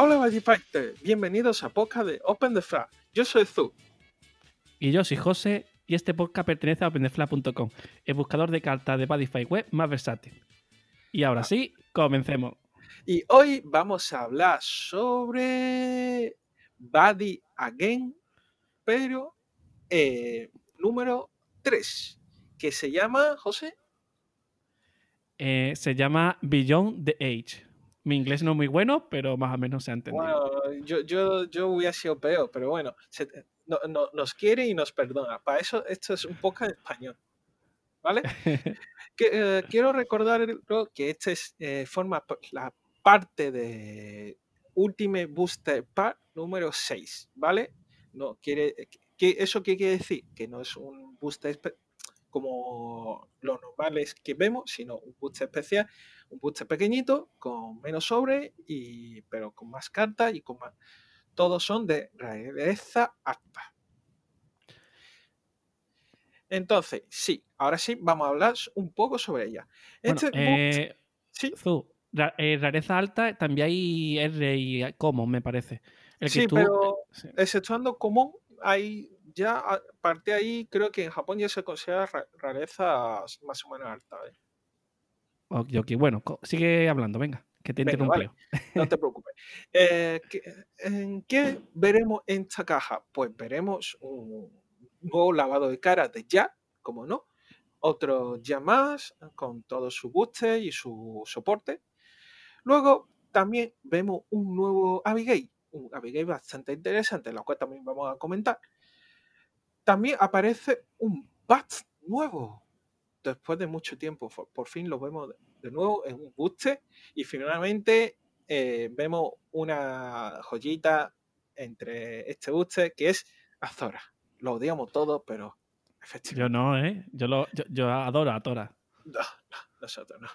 Hola Magifighter, bienvenidos a podcast de Open the Flag. Yo soy Zu. Y yo soy José y este podcast pertenece a OpenTheFlag.com, el buscador de cartas de Badify web más versátil. Y ahora sí, comencemos. Y hoy vamos a hablar sobre Buddy Again, pero eh, número 3, que se llama, José. Eh, se llama Beyond the Age. Mi inglés no es muy bueno, pero más o menos se ha entendido. Bueno, yo, yo, yo hubiera sido peor, pero bueno, se- no- no- nos quiere y nos perdona. Para eso esto es un poco en español. ¿Vale? Que, eh, quiero recordar que este es, eh, forma la parte de Ultimate Booster Pack número 6, ¿vale? No quiere que ¿Eso qué quiere decir? Que no es un booster como los normales que vemos, sino un booster especial, un booster pequeñito, con menos sobre, y, pero con más cartas y con más... Todos son de rareza alta. Entonces, sí, ahora sí, vamos a hablar un poco sobre ella. Bueno, Este book- eh, sí, Zu, ra- eh, rareza alta, también hay R y común, me parece. El que sí, tú- pero sí. exceptuando común, hay ya a partir de ahí, creo que en Japón ya se considera ra- rareza más o menos alta. ¿eh? Ok, ok, bueno, sigue hablando, venga, que te Venga, vale. No te preocupes. Eh, ¿qué- ¿En qué veremos en esta caja? Pues veremos un nuevo lavado de cara de Jack, como no. Otro ya más, con todo su booster y su soporte. Luego también vemos un nuevo Abigail, un Abigail bastante interesante, la cual también vamos a comentar. También aparece un Bat nuevo. Después de mucho tiempo, por, fin lo vemos de, nuevo en un booster. Y finalmente eh, vemos una joyita entre este booster que es Azora. Lo odiamos todos, pero efectivamente. Yo no, ¿eh? Yo, lo, yo, yo adoro a Tora. No, no, nosotros no.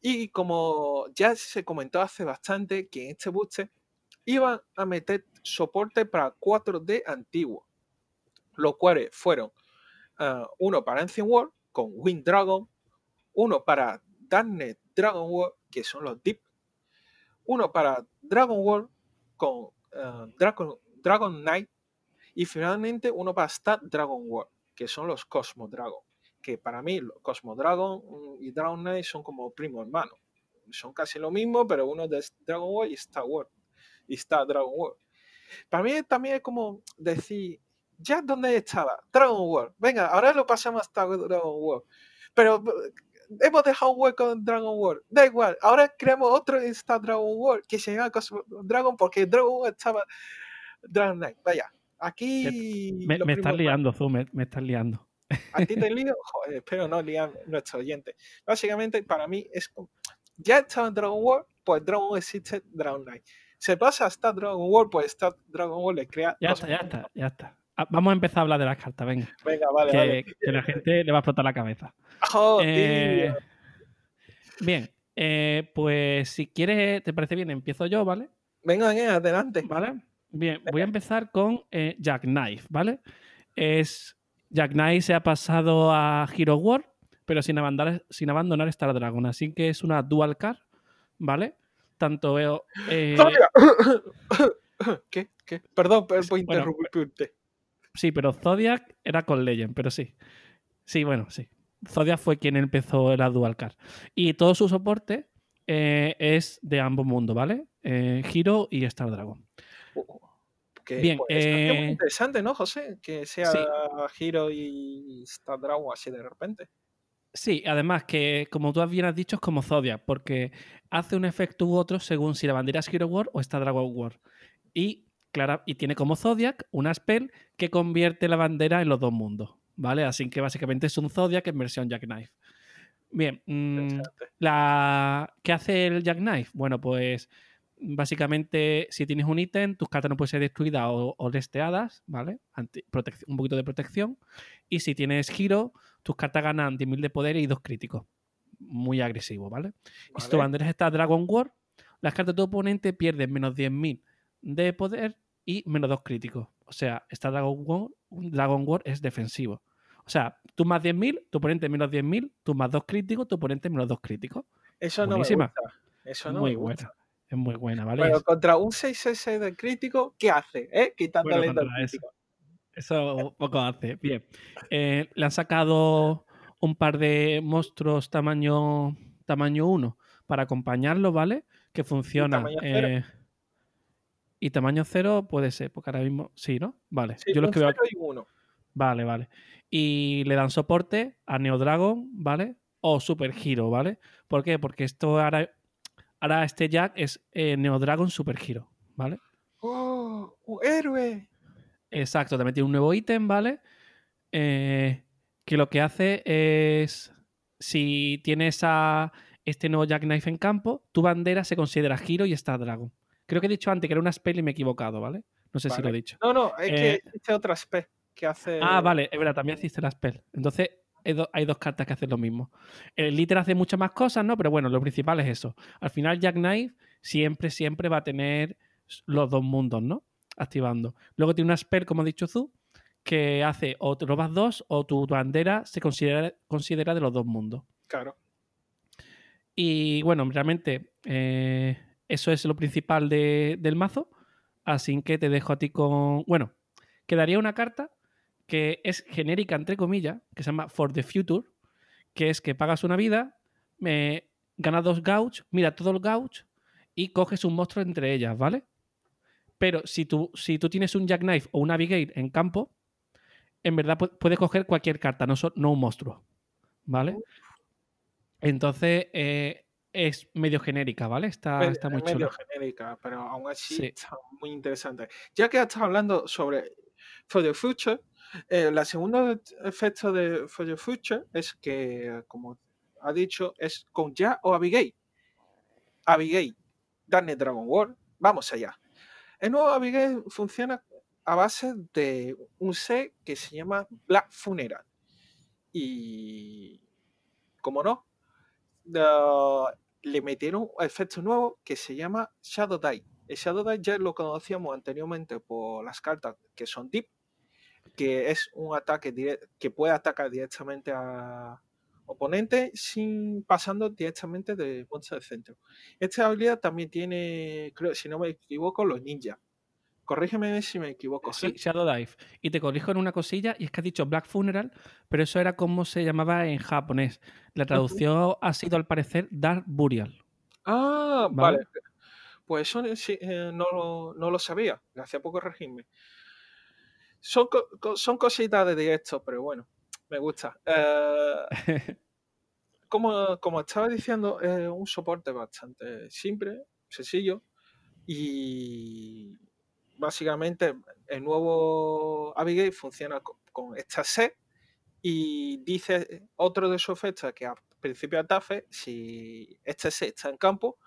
Y como ya se comentó hace bastante que en este booster iban a meter soporte para 4D antiguo, los cuales fueron ah, uno para Ancient World con Wind Dragon, uno para Darknet Dragon World, que son los Deep, uno para Dragon World con ah, Dragon, Dragon Knight, y finalmente uno para Star Dragon World, que son los Cosmo Dragon que para mí los Cosmo Dragon mm, y Dragon Knight son como primo hermano. Son casi lo mismo, pero uno de Dragon World y Star World. Y Dragon World. Para mí también es como decir, ya dónde estaba, Dragon World. Venga, ahora lo pasamos a Star Dragon World. Pero eh, hemos dejado un hueco en Dragon World. Da igual, ahora creamos otro en Star Dragon World que se llama Cosmo Dragon porque Dragon World estaba Dragon Knight. Vaya, aquí... Me, me estás liando, Zu, me, me estás liando. ¿A ti te lío? Joder, espero no liar nuestro oyente. Básicamente, para mí es como, ya estaba en Dragon World, pues Dragon existe Dragon Knight. Se pasa hasta Dragon World, pues está Dragon World le crea. Ya está, ya está, ya está. Ah, Vamos a empezar a hablar de las cartas, venga. Venga, vale, que, vale. que la gente le va a explotar la cabeza. Oh, Eh, bien, eh, pues si quieres, ¿te parece bien? Empiezo yo, ¿vale? Venga, venga, adelante. ¿Vale? Bien, voy a empezar con eh, Jackknife, ¿vale? Es. Jackknife se ha pasado a Hero World, pero sin abandonar, sin abandonar Star Dragon. Así que es una dual car, ¿vale? Tanto veo. ¿Qué? ¿Qué? Perdón por, por Bueno, interrumpirte. Sí, pero Zodiac era con Legend, pero sí. Sí, bueno, sí. Zodiac fue quien empezó la dual car. Y todo su soporte eh, es de ambos mundos, ¿vale? Eh, Hero y Star Dragon. Que, Bien, pues, muy eh, interesante, ¿no, José? Que sea sí. Hero y Star Dragon así de repente. Sí, además que, como tú bien has dicho, es como Zodiac, porque hace un efecto u otro según si la bandera es Hero World o está Dragon World. Y, clara, y tiene como Zodiac una spell que convierte la bandera en los dos mundos, ¿vale? Así que básicamente es un Zodiac en versión Jackknife. Bien, mm, la... ¿qué hace el Jackknife? Bueno, pues básicamente si tienes un ítem, tus cartas no pueden ser destruidas o, o desteadas, ¿vale? Anti- un poquito de protección. Y si tienes giro, tus cartas ganan 10.000 de poder y dos críticos. Muy agresivo, ¿vale? Y si tu bandera está Dragon World, las cartas de tu oponente pierden menos 10.000 de poder y menos dos críticos. O sea, esta Dragon World, Dragon World es defensivo. O sea, tú más 10.000, tu oponente menos 10.000, tú más dos críticos, tu oponente menos dos críticos. Eso no me Buenísima. gusta. Eso no Muy me gusta. buena. Es muy buena, ¿vale? Pero Es- contra un 6S de crítico, ¿qué hace? ¿Eh? Quitándole Bueno, crítico. Eso poco hace. Bien. Eh, le han sacado un par de monstruos tamaño, tamaño 1 para acompañarlo, ¿vale? Que funciona. tamaño cero? Y tamaño 0 puede ser, porque ahora mismo. Sí, ¿no? Vale. Sí, Yo los que veo cero y uno. Vale, vale. Y le dan soporte a Neo Dragon, ¿vale? O Super Hero, ¿vale? ¿Por qué? Porque esto ahora, ahora este Jack es eh, Neo Dragon Super Hero, ¿vale? ¡Oh! ¡Un héroe! Exacto, también tiene un nuevo ítem, ¿vale? Eh, que lo que hace es, si tienes a este nuevo Jackknife en campo, tu bandera se considera Hero y Star Dragon. Creo que he dicho antes que era una spell y me he equivocado, ¿vale? No sé si lo he dicho. No, no, es que Eh, existe otra spec que hace. Ah, vale, es verdad, también existe la spell. Entonces, hay, do- hay dos cartas que hacen lo mismo. El Liter hace muchas más cosas, ¿no? Pero bueno, lo principal es eso. Al final, Jack Knife siempre, siempre va a tener los dos mundos, ¿no? Activando. Luego tiene una spell, como ha dicho Zu, que hace o te robas dos o tu bandera se considera, considera de los dos mundos. Claro. Y bueno, realmente eh, eso es lo principal de- del mazo. Así que te dejo a ti con. Bueno, quedaría una carta que es genérica, entre comillas, que se llama For the Future, que es que pagas una vida, me ganas dos gauch, mira todo el gauch y coges un monstruo entre ellas, ¿vale? Pero si tú, si tú tienes un Jackknife o una Abigail en campo, en verdad pu- puedes coger cualquier carta, no, so- no un monstruo, ¿vale? Entonces eh, es medio genérica, ¿vale? Está, Medio- está muy medio chula. genérica, pero aún así Sí. está muy interesante. Ya que estás hablando sobre For the Future, eh, la segunda efecto de For the Future es que, como ha dicho, es con Ya o Abigail. Abigail, Darknet Dragon World, vamos allá. El nuevo Abigail funciona a base de un set que se llama Black Funeral. Y, como no, le metieron un efecto nuevo que se llama Shadow Die. El Shadow Die ya lo conocíamos anteriormente por las cartas que son Deep, que es un ataque que puede atacar directamente a oponente sin pasando directamente de monstruo del centro. Esta habilidad también tiene, creo, si no me equivoco, los ninjas. Corrígeme si me equivoco. Sí, ¿sí? Shadow Dive. Y te corrijo en una cosilla, y es que has dicho Black Funeral, pero eso era como se llamaba en japonés. La traducción ha sido, al parecer, Dark Burial. Ah, ¿Vale? vale. Pues eso sí, eh, no, lo, no lo sabía. Gracias por corregirme. Son, co- son cositas de directo, pero bueno, me gusta. Eh, como, como estaba diciendo, es un soporte bastante simple, sencillo. Y básicamente el nuevo Abigail funciona co- con, esta set. Y dice otro de sus efectos que al principio de ataque, si este set está en campo,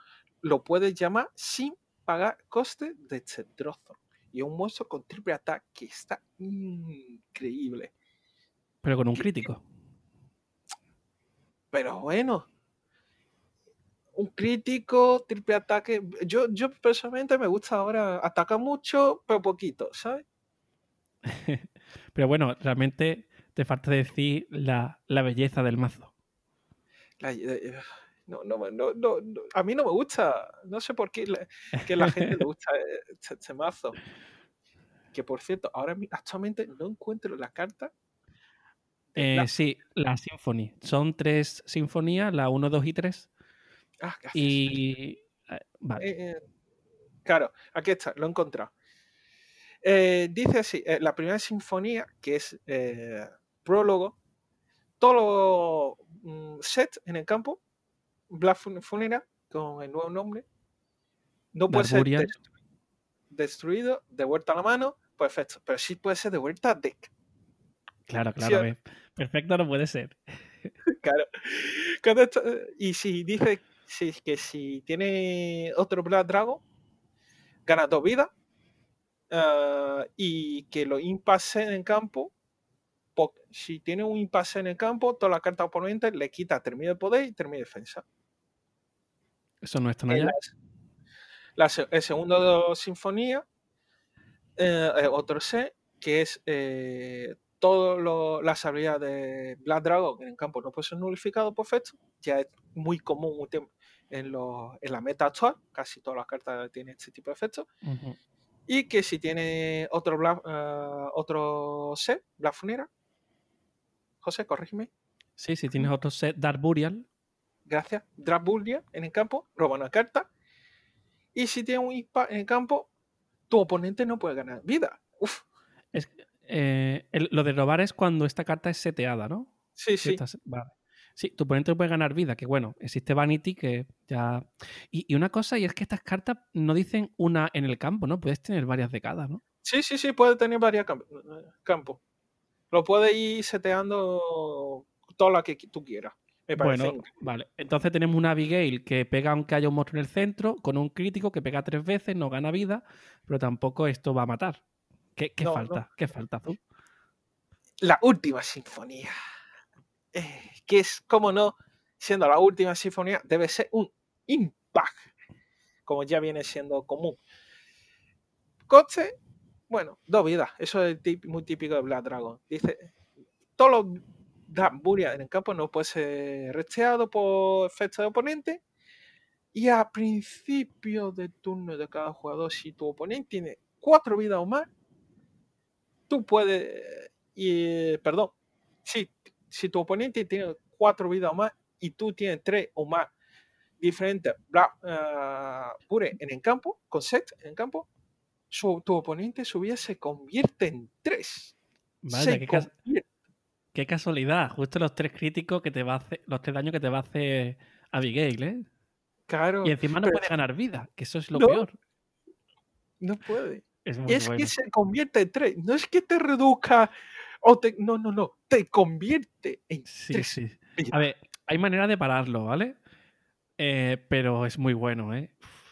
lo puedes llamar sin pagar coste de este trozo. Y es un monstruo con triple ataque que está increíble. Pero con un crítico. Pero bueno, un crítico, triple ataque. Yo, yo personalmente me gusta ahora, ataca mucho, pero poquito, ¿sabes? Pero bueno, realmente te falta decir la, la belleza del mazo. La- eh, no, no, no, no, a mí no me gusta. No sé por qué la- que la gente le gusta este, este mazo. Que por cierto, ahora actualmente no encuentro la carta. Eh, sí, la Symphony. Son tres sinfonías, la 1, 2 y 3. Ah, gracias. Y. eh, Vale. Eh, eh, claro, aquí está, lo he encontrado. Eh, dice así, la primera sinfonía, que es prólogo, todo mm, set en el campo, Black Fun- Funeral, con el nuevo nombre, no puede ser destru- destruido, de vuelta a la mano, perfecto, pero sí puede ser de vuelta a deck. Claro, claro. Perfecto no puede ser. Claro. Esto- y si dice si, que si tiene otro Black Dragon, gana dos vidas. ah, y que los impases en campo, po- si tiene un impase en el campo, toda la carta oponente le quita termina de poder y termina de defensa. Eso no es tan En allá. las- la se- el segundo sinfonía, eh, eh, otro set, que es eh, todas las habilidades de Black Dragon en el campo no pueden ser nulificados por efecto. Ya es muy común en, en la meta actual. Casi todas las cartas tienen este tipo de efectos. Y que si tiene otro, uh, otro set, Black Funera. José, corrígeme. Sí, si tienes otro set, Dark Burial. Gracias. Dark Burial en el campo, roba una carta. Y si tiene un ISPA en el campo, tu oponente no puede ganar vida. Uf. Es, eh, lo de robar es cuando esta carta es seteada, ¿no? Sí, sí. vale. Sí, tu oponente puede ganar vida, que bueno, existe Vanity que ya... Y, una cosa, y es que estas cartas no dicen una en el campo, ¿no? Puedes tener varias de cada, ¿no? Sí, sí, sí, puede tener varias campos. Lo puedes ir seteando toda la que tú quieras. Me parece bueno, vale. Entonces tenemos una Abigail que pega aunque haya un monstruo en el centro, con un crítico que pega tres veces, no gana vida, pero tampoco esto va a matar. ¿Qué, falta? ¿Qué falta, tú? La última sinfonía. Eh, que es, como no, siendo la última sinfonía, debe ser un impact, como ya viene siendo común. Coste, bueno, dos vidas. Eso es muy típico de Black Dragon. Dice, todos los Buria en el campo no puede ser resteado por efecto de oponente. Y a principio de turno de cada jugador, si tu oponente tiene cuatro vidas o más, tú puedes, y, perdón, si, si tu oponente tiene cuatro vidas o más y tú tienes tres o más diferentes uh, en el campo, con set en el campo, tu oponente su vida se convierte en tres. Vaya, qué, qué, casualidad. Justo los tres críticos que te va a hacer, los tres daños que te va a hacer Abigail, ¿eh? Claro. Y encima no puede ganar vida, que eso es lo peor. No puede. Es, que se convierte en tres. No es que te reduzca o te. No, no, no. Te convierte en sí, tres. Sí. A ver, hay manera de pararlo, ¿vale? Eh, pero es muy bueno, ¿eh?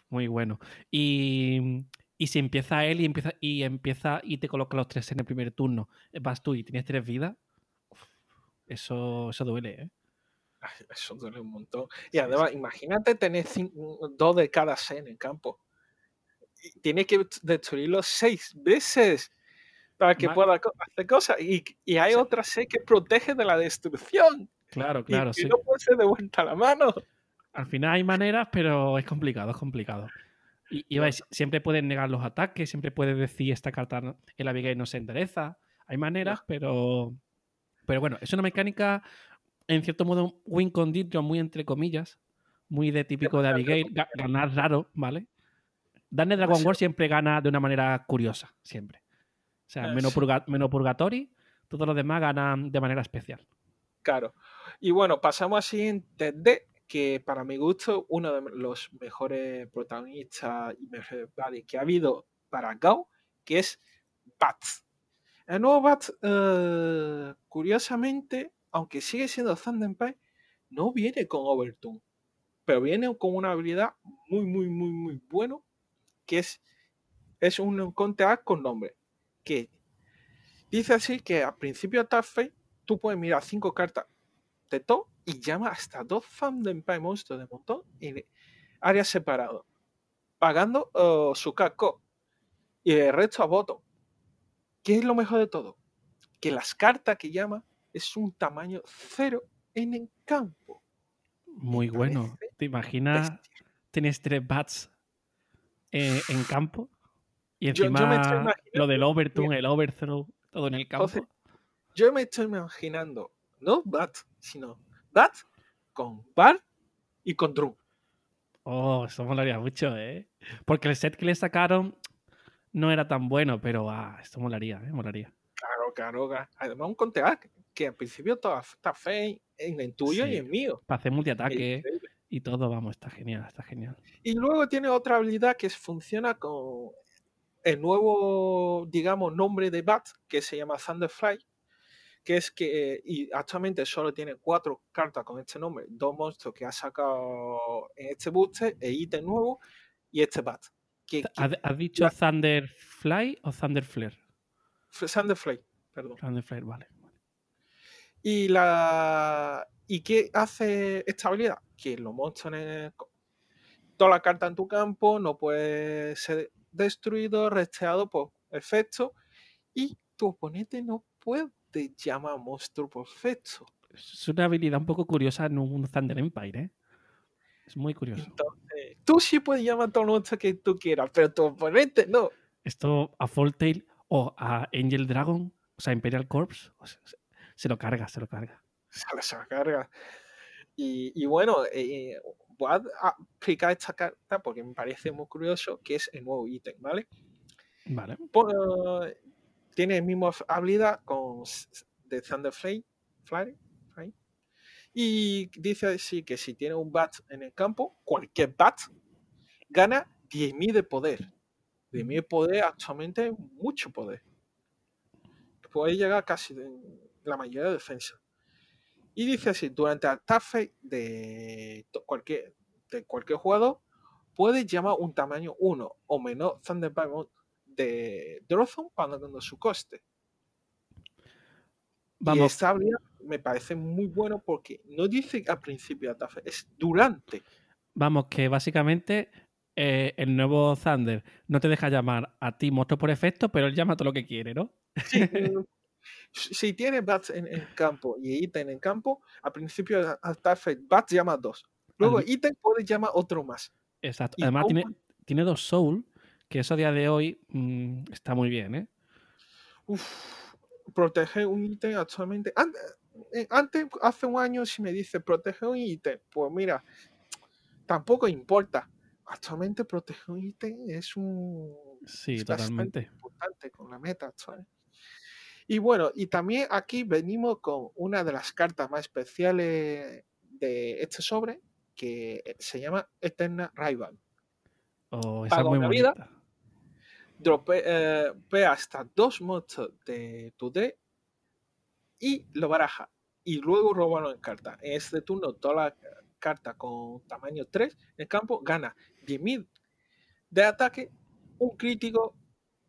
Muy bueno. Y, y, si empieza él y empieza, y empieza y te coloca los tres en el primer turno, vas tú y tienes tres vidas, eso, eso duele, ¿eh? eso duele un montón. Y además, imagínate tener dos de cada C en el campo tiene que destruirlo seis veces para que pueda hacer cosas. Y, y hay otra C que protege de la destrucción. Claro, claro. Y, no puede ser de vuelta la mano. Al final hay maneras, pero es complicado, es complicado. Y, y siempre pueden negar los ataques, siempre puedes decir esta carta, el Abigail no se endereza. Hay maneras, pero. Pero bueno, es una mecánica, en cierto modo, win condition, muy entre comillas, muy de típico de Abigail, ganar raro, ¿vale? Daniel Dragon War siempre gana de una manera curiosa, siempre. O sea, menos, purgatory, todos los demás ganan de manera especial. Claro. Y bueno, pasamos al siguiente D, que para mi gusto, uno de los mejores protagonistas y mejores que ha habido para Gao, que es Bats. El nuevo Bats, eh, curiosamente, aunque sigue siendo Thunderpie, no viene con Overtune, pero viene con una habilidad muy, muy, muy, muy bueno que es, es un contact con nombre. Que dice así que al principio de fe tú puedes mirar cinco cartas de todo y llama hasta dos fans de Empire Monster de montón en áreas separadas, pagando uh, su casco y el resto a voto. ¿Qué es lo mejor de todo? Que las cartas que llama es un tamaño cero en el campo. Muy bueno. ¿Te imaginas? Tienes tres bats eh, en campo. Y encima lo del overturn, el overthrow, todo en el campo. yo me estoy imaginando, no Bat, sino Bat con Bar y con Drum. Oh, eso molaría mucho, ¿eh? Porque el set que le sacaron no era tan bueno, pero ah, esto molaría, ¿eh? Molaría. Claro, claro. Además, un contear que al principio está fe en el tuyo y en mío. Para hacer multiataque y todo, vamos, está genial, está genial. Y luego tiene otra habilidad que funciona con el nuevo, digamos, nombre de Bat, que se llama Thunderfly, que es que, y actualmente solo tiene cuatro cartas con este nombre, dos monstruos que ha sacado en este booster, el ítem nuevo y este Bat. ¿Has dicho Thunderfly o Thunderflare? Thunderfly, perdón. Thunderflare, vale. Y la, ¿Y qué hace esta habilidad? Que los monstruos, toda la carta en tu campo no puede ser destruido, resteado por efecto y tu oponente no puede de llama monstruo perfecto. Es una habilidad un poco curiosa en un Thunder Empire, ¿eh? Es muy curioso. Entonces, tú sí puedes llamar a todo monstruo que tú quieras, pero tu oponente no. Esto a Tail o a Angel Dragon, o sea, Imperial Corps, se lo carga, se lo carga. Se lo carga. Y, bueno, eh, voy a explicar esta carta porque me parece muy curioso, que es el nuevo ítem, ¿vale? Vale. tiene el mismo habilidad con de Thunder Flame, y dice así que si tiene un bat en el campo, cualquier bat gana 10.000 de poder. 10.000 de poder actualmente mucho poder. Puede llegar casi la mayoría de defensa. Y dice así, durante el attack de cualquier, de cualquier jugador, puede llamar un tamaño 1 o menor Thunderbird de Drozon pagando su coste. Vamos. Y esta habilidad me parece muy bueno porque no dice al principio de es durante. Vamos, que básicamente eh, el nuevo Thunder no te deja llamar a ti monstruo por efecto, pero él llama todo lo que quiere, ¿no? Sí, si tiene bats en el campo y ítem en campo, al principio de bats llama dos. Luego ítem puede llamar otro más. Exacto. Además tiene, tiene dos soul, que eso a día de hoy mm, está muy bien, ¿eh? Uf, proteger un ítem actualmente. Eh, antes, hace un año, si me dice proteger un ítem, pues mira, tampoco importa. Actualmente proteger un ítem es un sí, totalmente importante con la meta actual. Y bueno, y también aquí venimos con una de las cartas más especiales de este sobre, que se llama Eterna Rival. Oh, esa es muy bonita. Vida, dropea eh, hasta dos monstruos de tu D y lo baraja. Y luego robarlo en carta. En este turno, toda la carta con tamaño 3 en el campo gana 10.000 de ataque, un crítico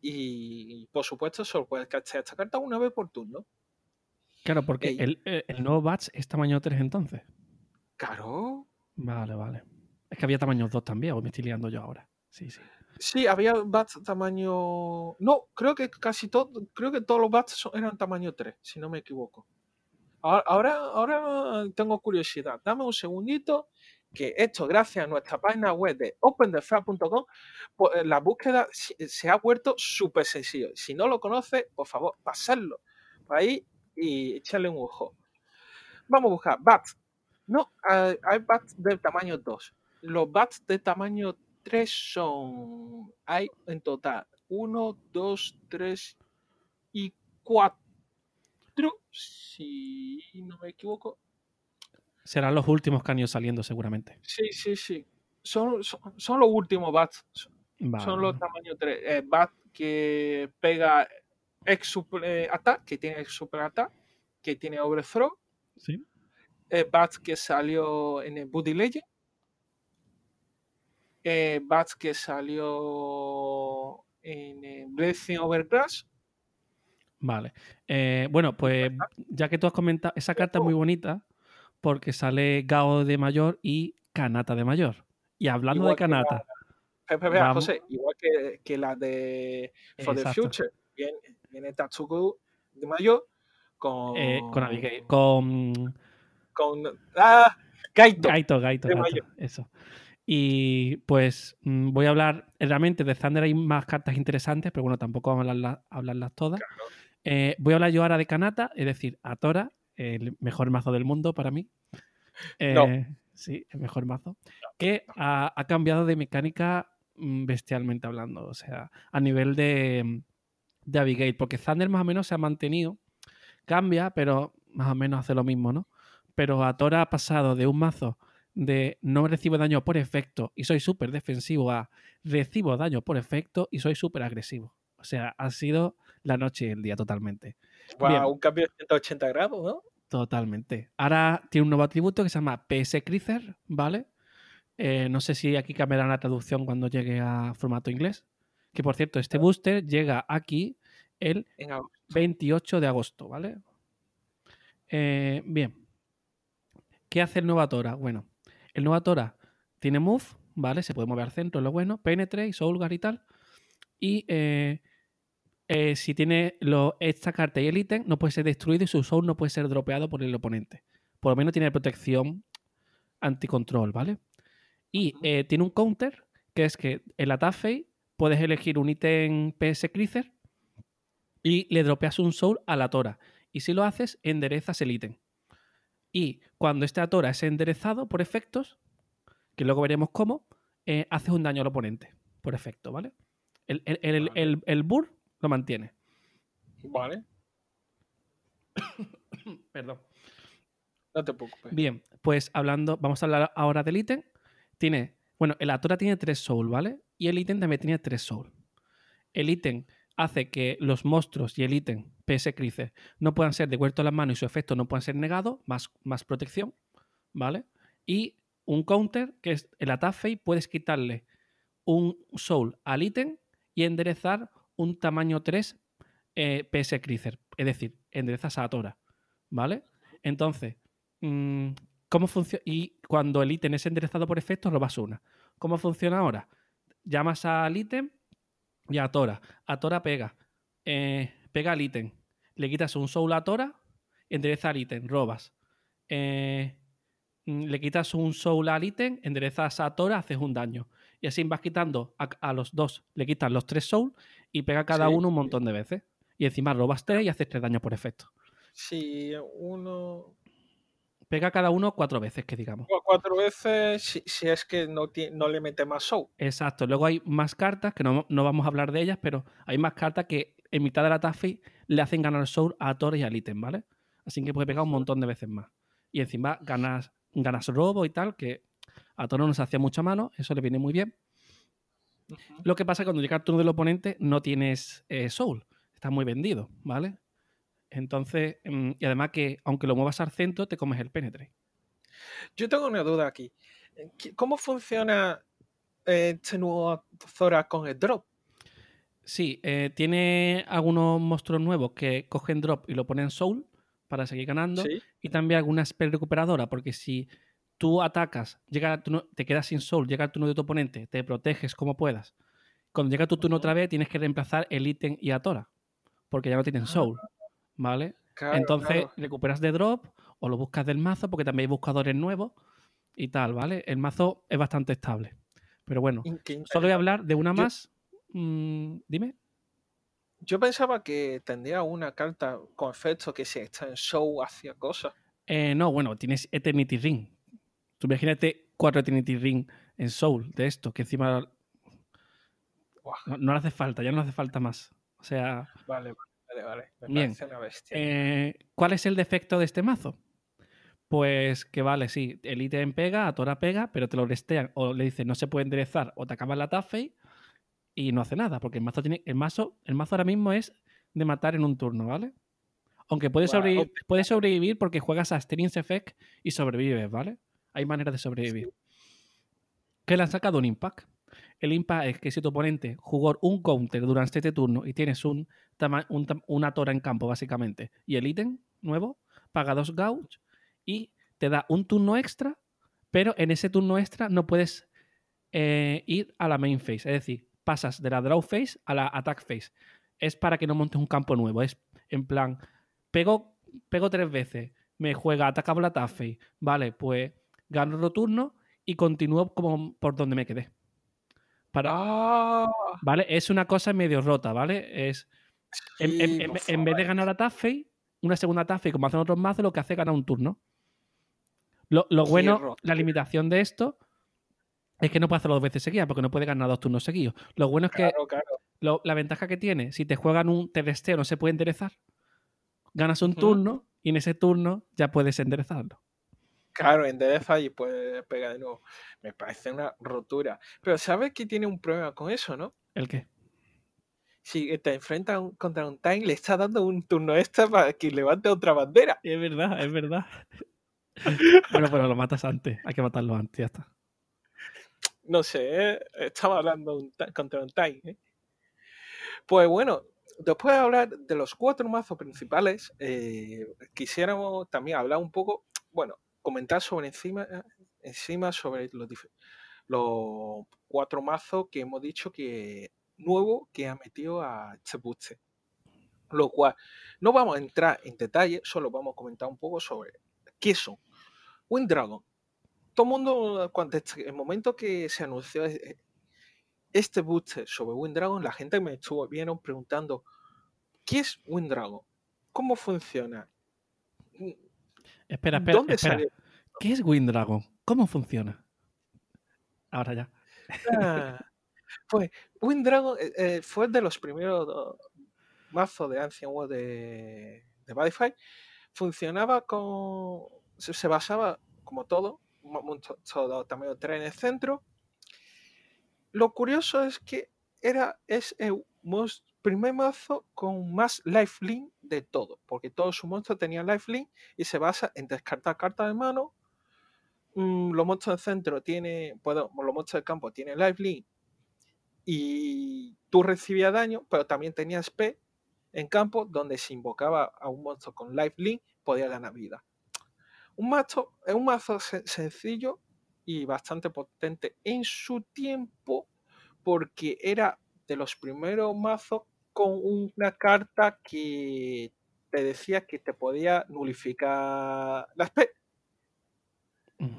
y, por supuesto solo puedes cachar esta carta una vez por turno. Claro, porque el, eh, el, nuevo batch es tamaño 3 entonces. Claro. Vale, vale. Es que había tamaño 2 también, o me estoy liando yo ahora. Sí, sí. Sí, había bats tamaño. No, creo que casi todo. Creo que todos los bats eran tamaño 3, si no me equivoco. Ahora, ahora tengo curiosidad. Dame un segundito. Que esto, gracias a nuestra página web de opendefra.com, pues, la búsqueda se ha vuelto súper sencillo. Si no lo conoce, por favor, pasarlo por ahí y echarle un ojo. Vamos a buscar bats. No, hay bats de tamaño 2. Los bats de tamaño tres son, hay en total uno, dos, tres y cuatro, si no me equivoco. Serán los últimos que han ido saliendo seguramente. Sí, sí, sí. Son, son, los últimos bats. Son los tamaños 3. Eh, bat que pega ex super eh, attack, que tiene ex super attack, que tiene overthrow. Sí. Eh, bat que salió en el Buddy Legend eh, Bats que salió en eh, Blessing Overclass. Vale. Eh, bueno, pues ya que tú has comentado, esa carta es muy bonita porque sale Gao de mayor y Kanata de mayor. Y hablando de Kanata. José, igual que, la de For the Future, viene, viene Tatsuko de mayor con. Eh, con Abigail. Con. Con. Ah, Gaito. Gaito, Gaito. Gaito eso. Y pues mm, voy a hablar, realmente de Thunder hay más cartas interesantes, pero bueno, tampoco vamos a hablarlas, todas. Eh, voy a hablar yo ahora de Kanata, es decir, Atora, el mejor mazo del mundo para mí. Eh, sí, el mejor mazo. Que ha, cambiado de mecánica mm, bestialmente hablando, o sea, a nivel de, de Abigail, porque Thunder más o menos se ha mantenido, cambia, pero más o menos hace lo mismo, ¿no? Pero Atora ha pasado de un mazo de no recibo daño por efecto y soy súper defensivo a recibo daño por efecto y soy súper agresivo. O sea, ha sido la noche y el día totalmente. un cambio de 180 grados, ¿no? Totalmente. Ahora tiene un nuevo atributo que se llama PS Creaser, ¿vale? Eh, no sé si aquí cambiará la traducción cuando llegue a formato inglés. Que por cierto, este booster llega aquí el 28 de agosto, ¿vale? Eh, bien. ¿Qué hace el nuevo Atora? Bueno, el nuevo Tora tiene move, ¿vale? Se puede mover al centro, lo bueno, penetre y soulgar y tal. Y eh, eh, si tiene esta carta y el ítem, no puede ser destruido y su soul no puede ser dropeado por el oponente. Por lo menos tiene protección anticontrol, ¿vale? Y eh, tiene un counter, que es que en la Taffy puedes elegir un ítem PS Crither y le dropeas un soul a la Tora. Y si lo haces, enderezas el ítem. Y cuando este Atora es enderezado por efectos, que luego veremos cómo, eh, haces un daño al oponente por efecto, ¿vale? El, el, el, el Burr lo mantiene. Vale. Perdón. No te preocupes. Bien, pues hablando, vamos a hablar ahora del ítem. Tiene, bueno, el Atora tiene tres soul, ¿vale? Y el ítem también tiene tres soul. El ítem hace que los monstruos y el ítem PS Crice no puedan ser devueltos a las manos y su efecto no puedan ser negado, más, más protección, ¿vale? Y un counter, que es el Atafei, puedes quitarle un soul al ítem y enderezar un tamaño 3 eh, PS Cricer. Es decir, enderezas a Tora. ¿Vale? Entonces, mm, ¿cómo funciona? Y cuando el ítem es enderezado por efectos, robas una. ¿Cómo funciona ahora? Llamas al ítem y a Tora. A Tora pega. Eh, pega al ítem. Le quitas un soul a Tora, endereza al ítem, robas. Eh, mm, le quitas un soul al ítem, enderezas a Tora, haces un daño. Y así vas quitando a, los dos, le quitas los tres soul y pega cada uno un montón de veces. Y encima robas tres y haces tres daños por efecto. Si uno. Pega cada uno cuatro veces, que digamos. Cuatro veces si, es que no, no le mete más soul. Exacto. Luego hay más cartas, que no, vamos a hablar de ellas, pero hay más cartas que en mitad de la Taffy le hacen ganar soul a Thor y al ítem, ¿vale? Así que puede pegar un montón de veces más. Y encima ganas, ganas robo y tal, que a Toro nos hacía mucha mano, eso le viene muy bien. Lo que pasa es que cuando llega el turno del oponente no tienes eh, soul, está muy vendido, ¿vale? Entonces, mm, y además que aunque lo muevas al centro, te comes el penetre. Yo tengo una duda aquí. ¿Cómo funciona eh, este nuevo Zora con el drop? Sí, eh, tiene algunos monstruos nuevos que cogen drop y lo ponen soul para seguir ganando. Y también alguna spell recuperadora, porque si tú atacas, llega te quedas sin soul, llega el turno de tu oponente, te proteges como puedas. Cuando llega tu turno otra vez, tienes que reemplazar el ítem y Atora, porque ya no tienen soul, ¿vale? Entonces recuperas de drop o lo buscas del mazo, porque también hay buscadores nuevos y tal, ¿vale? El mazo es bastante estable. Pero bueno, solo voy a hablar de una más. Mm, dime. Yo pensaba que tendría una carta con efecto que si está en show hacía cosas. Eh, no, bueno, tienes Eternity Ring, Tú imagínate cuatro Trinity Ring en Soul de esto, que encima no, le hace falta, ya no hace falta más. O sea. Vale, vale, vale. bien. Eh, ¿Cuál es el defecto de este mazo? Pues que vale, sí, el ítem pega, a Tora pega, pero te lo restean o le dices no se puede enderezar o te acabas la Taffy y no hace nada, porque el mazo tiene. El mazo, el mazo ahora mismo es de matar en un turno, ¿vale? Aunque puedes, sobrevivir, puedes sobrevivir porque juegas a Strings Effect y sobrevives, ¿vale? Hay maneras de sobrevivir. ¿Qué le han sacado un impact? El impact es que si tu oponente jugó un counter durante este turno y tienes un, una tora en campo, básicamente, y el ítem nuevo, paga dos gauge y te da un turno extra, pero en ese turno extra no puedes eh, ir a la main phase. Es decir, pasas de la draw phase a la attack phase. Es para que no montes un campo nuevo. Es en plan, pego, pego tres veces, me juega, ataca la phase. Vale, pues gano otro turno y continúo como por donde me quedé. Para, ah. ¿Vale? Es una cosa medio rota, ¿vale? Es. en, vez de ganar a Taffy, una segunda Taffy, como hacen otros mazos, lo que hace es ganar un turno. Lo, bueno, la limitación de esto es que no puede hacerlo dos veces seguidas, porque no puede ganar dos turnos seguidos. Lo bueno es que la ventaja que tiene, si te juegan un te no se puede enderezar. Ganas un turno y en ese turno ya puedes enderezarlo. Claro, endereza y puede pegar de nuevo. Me parece una rotura. Pero ¿sabes que tiene un problema con eso, no? ¿El qué? Si te enfrentas contra un Time, le está dando un turno extra para que levante otra bandera. Es verdad, es verdad. bueno, pero lo matas antes. Hay que matarlo antes, ya está. No sé, ¿eh? estaba hablando contra un Time. ¿eh? Pues bueno, después de hablar de los cuatro mazos principales, eh, quisiéramos también hablar un poco, bueno, comentar sobre encima, encima sobre los, los cuatro mazos que hemos dicho que nuevo que ha metido a Chebuche. Lo cual, no vamos a entrar en detalle, solo vamos a comentar un poco sobre qué son. Wind Dragon. Todo el mundo, cuando el momento que se anunció e, este booster sobre Wind Dragon, la gente me estuvo vieron preguntando, ¿qué es Wind Dragon? ¿Cómo funciona? Espera, espera, espera. ¿Qué es Wind Dragon? ¿Cómo funciona? Ahora ya. Ah, pues Wind Dragon eh, eh, fue de los primeros mazos de Ancient World de, de Badify. Funcionaba con. Se, basaba, como todo, un tamaño 3 en el centro. Lo curioso es que era, es el primer mazo con más lifelink de todo, porque todos sus monstruos tenían lifelink y se basa en descartar cartas de mano. Mm, los monstruos del centro tienen, bueno, los monstruos del campo tienen lifelink y tú recibías daño, pero también tenías P en campo donde se invocaba a un monstruo con lifelink podía ganar vida. Un mazo, es un mazo sencillo y bastante potente en su tiempo porque era de los primeros mazos con una carta que te decía que te podía nulificar las P.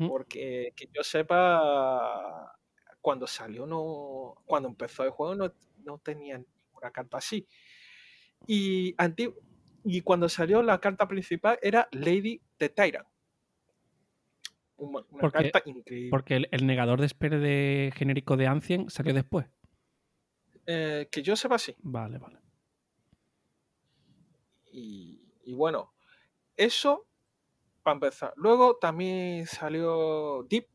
Porque que yo sepa, cuando salió, no, cuando empezó el juego, no, no tenía ninguna carta así. Y, y cuando salió la carta principal era Lady the Tyrant. Una, carta increíble. Porque el, negador de espere de genérico de Ancien salió después. Eh, que yo sepa, sí. Vale, vale. Y, bueno, eso para empezar. Luego también salió Deep.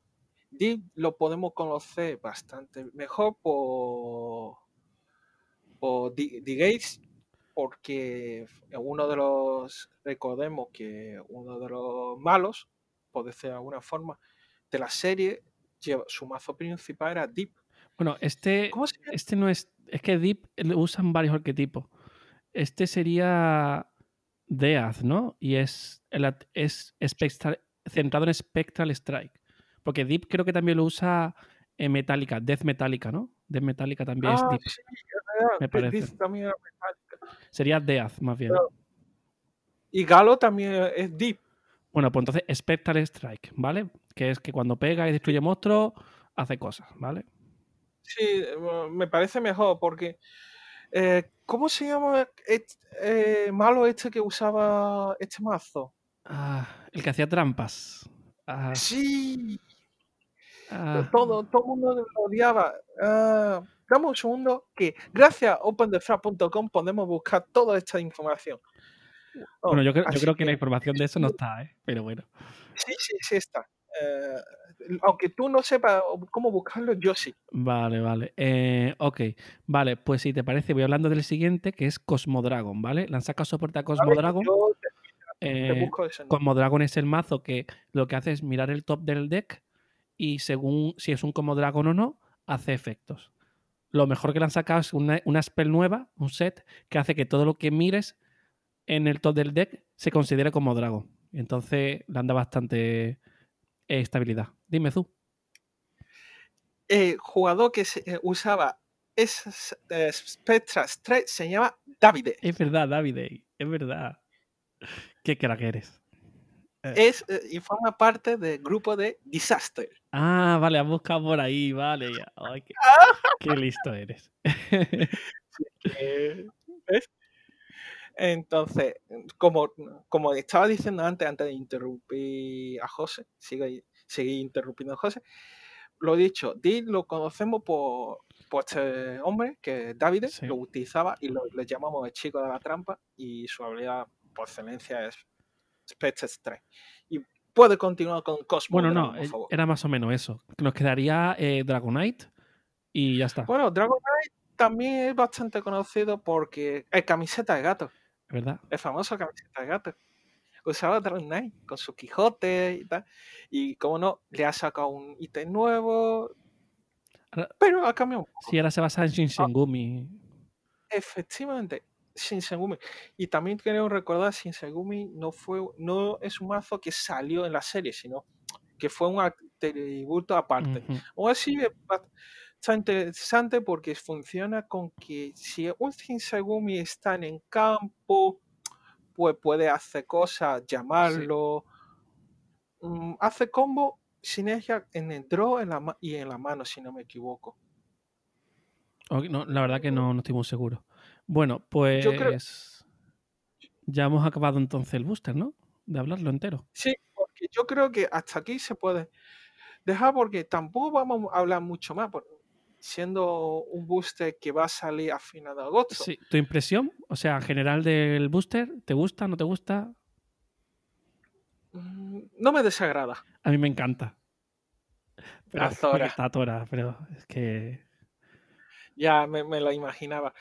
Deep lo podemos conocer bastante mejor por, por The, Gates, porque uno de los, recordemos que uno de los malos, por decir de alguna forma, de la serie, lleva, su mazo principal era Deep. Bueno, este, este no es es que Deep usan varios arquetipos. Este sería Death, ¿no? Y es, es centrado en Spectral Strike. Porque Deep creo que también lo usa en Metallica, Death Metallica, ¿no? Death Metallica también es ah, Deep. Sí, me parece. también Sería Death, más bien. Y Galo también es Deep. Bueno, pues entonces Spectral Strike, ¿vale? Que es que cuando pega y destruye monstruos, hace cosas, ¿vale? Sí, eh, me parece mejor porque. Eh, ¿Cómo se llama eh, malo este que usaba este mazo? Ah, el que hacía trampas. Ah. Sí. Ah. Todo, todo el mundo lo odiaba. Ah, dame un segundo que gracias a OpenTheFrag.com podemos buscar toda esta información. bueno, yo, creo, yo creo que, la información de eso no está, ¿eh? pero bueno. Sí, sí, sí está aunque tú no sepas cómo buscarlo, yo sí. Vale, vale. Eh, ok, vale, pues si te parece, voy hablando del siguiente, que es Cosmodragon, ¿vale? Le han sacado soporte a Cosmodragon. Eh, Cosmodragon es el mazo que lo que hace es mirar el top del deck y según si es un Cosmodragon o no, hace efectos. Lo mejor que le han sacado es una, una spell nueva, un set, que hace que todo lo que mires en el top del deck se considere como Dragon. Entonces le anda bastante estabilidad. Dime tú. El jugador que se, eh, usaba esas eh, Spectras 3 se llama Davide. Es verdad, Davide, es verdad. Qué crack eres. Eh. Es, y forma parte del grupo de Disaster. Ah, vale, has buscado por ahí, vale. qué, listo eres. Entonces, como, como estaba diciendo antes, antes de interrumpir a José, sigue, interrumpiendo a José, lo dicho, Dee lo conocemos por, este hombre, que David lo utilizaba y lo, le llamamos el chico de la trampa y su habilidad por excelencia es Spectre 3. Y puede continuar con Cosmo. Bueno, no, eh, era más o menos eso. Nos quedaría eh, Dragonite y ya está. Bueno, Dragonite también es bastante conocido porque es camiseta de gato. ¿Verdad? El famoso camiseta de gato. Usaba Dragon Knight con su Quijote y tal. Y como no, le ha sacado un ítem nuevo. pero ha cambiado. Sí, ahora se basa en Shinsengumi. efectivamente, Shinsengumi. Y también quiero recordar, Shinsengumi no fue, no es un mazo que salió en la serie, sino que fue un tributo aparte. O así, está interesante porque funciona con que si un Shinsegumi está en campo, pues puede hacer cosas, llamarlo. Mm, hace combo sinergia en el draw en la y en la mano, si no me equivoco. no, la verdad que no, no estoy muy seguro. Bueno, pues ya hemos acabado entonces el booster, ¿no? De hablarlo entero. Sí, porque yo creo que hasta aquí se puede dejar porque tampoco vamos a hablar mucho más, siendo un booster que va a salir a final de agosto. Sí, ¿tu impresión? O sea, general del booster, ¿te gusta, no te gusta? Mm, no me desagrada. A mí me encanta. Pero, Azora. Está Azora, pero es que ya me, lo imaginaba.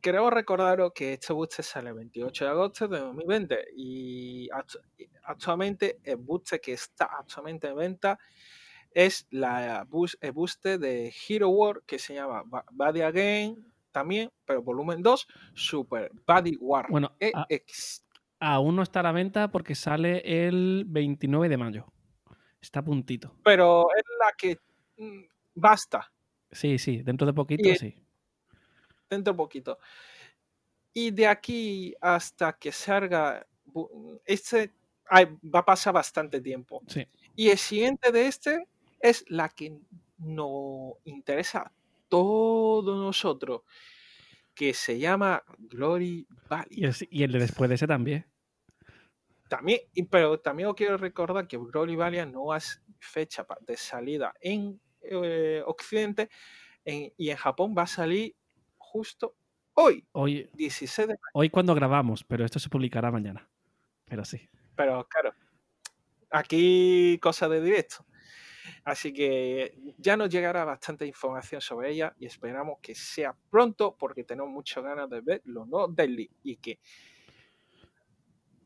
Queremos recordaros que este booster sale el 28 de agosto de 2020 y actualmente el booster que está actualmente en venta es la el booster de Hero War que se llama Body Again también, pero volumen 2, Super Body War bueno, EX. aún no está a la venta porque sale el 29 de mayo. Está a puntito. Pero es la que mm, basta. Sí, sí, dentro de poquito, sí. Dentro de poquito. Y de aquí hasta que salga, este va a pasar bastante tiempo. Sí. Y el siguiente de este es la que nos interesa a todos nosotros, que se llama Glory Valley. Y el, de después de ese también. También, pero también os quiero recordar que Glory Valley no es fecha de salida en eh, Occidente y en Japón va a salir justo hoy, hoy 16 de Hoy cuando grabamos, pero esto se publicará mañana. Pero sí. Pero claro, aquí cosa de directo. Así que ya nos llegará bastante información sobre ella y esperamos que sea pronto porque tenemos muchas ganas de ver los nuevos Daily y que,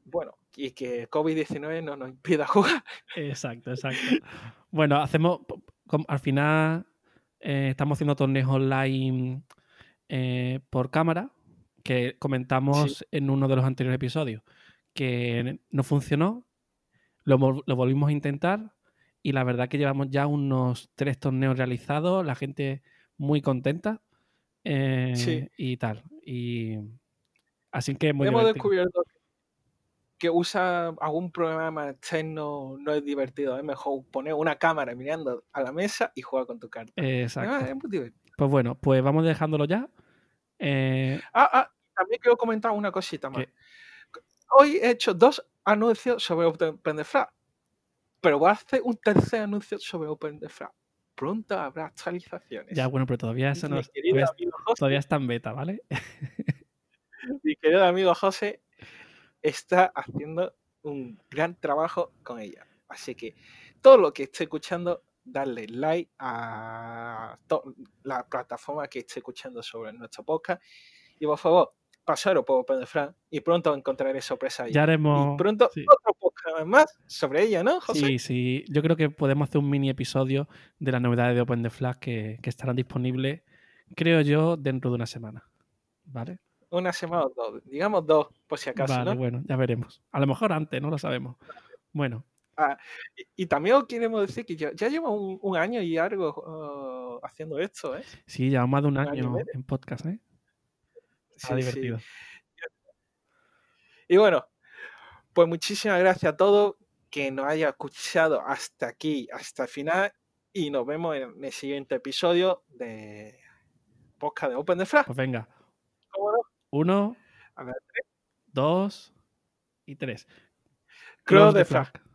bueno, y que COVID-19 no nos impida jugar. Exacto, exacto. Bueno, hacemos, al final eh, estamos haciendo torneos online eh, por cámara, que comentamos en uno de los anteriores episodios, que no funcionó, lo, volvimos a intentar y la verdad que llevamos ya unos tres torneos realizados, la gente muy contenta eh, y tal. Y así que hemos descubierto que usa algún programa externo no es divertido. Es mejor poner una cámara mirando a la mesa y jugar con tu carta. Exacto. Pues bueno, pues vamos dejándolo ya. Eh, ah, ah, también quiero comentar una cosita más. Hoy he hecho dos anuncios sobre OpenDefrag, pero voy a hacer un tercer anuncio sobre OpenDefrag. Pronto habrá actualizaciones. Ya, bueno, pero todavía, eso no, todavía, todavía está en beta, ¿vale? Mi querido amigo José está haciendo un gran trabajo con ella. Así que todo lo que esté escuchando, darle like a la plataforma que esté escuchando sobre nuestro podcast. Y por favor, pasaros por Fran y pronto encontraré sorpresa ahí. Ya haremos. Y pronto otro podcast más sobre ella, ¿no, José? Sí, sí. Yo creo que podemos hacer un mini episodio de las novedades de Open the Flash que, que estarán disponibles, creo yo, dentro de una semana. ¿Vale? una semana o dos, digamos dos, por si acaso. Vale, bueno, ya veremos. A lo mejor antes, no lo sabemos. Bueno. Ah, y, también queremos decir que ya, ya llevo un, año y algo oh, haciendo esto, ¿eh? Sí, ya más de un, año, en podcast, ¿eh? Está divertido. Y bueno, pues muchísimas gracias a todos que nos haya escuchado hasta aquí, hasta el final. Y nos vemos en el siguiente episodio de podcast de Open the Flash. Pues venga. Uno, dos y tres. Cross Flag.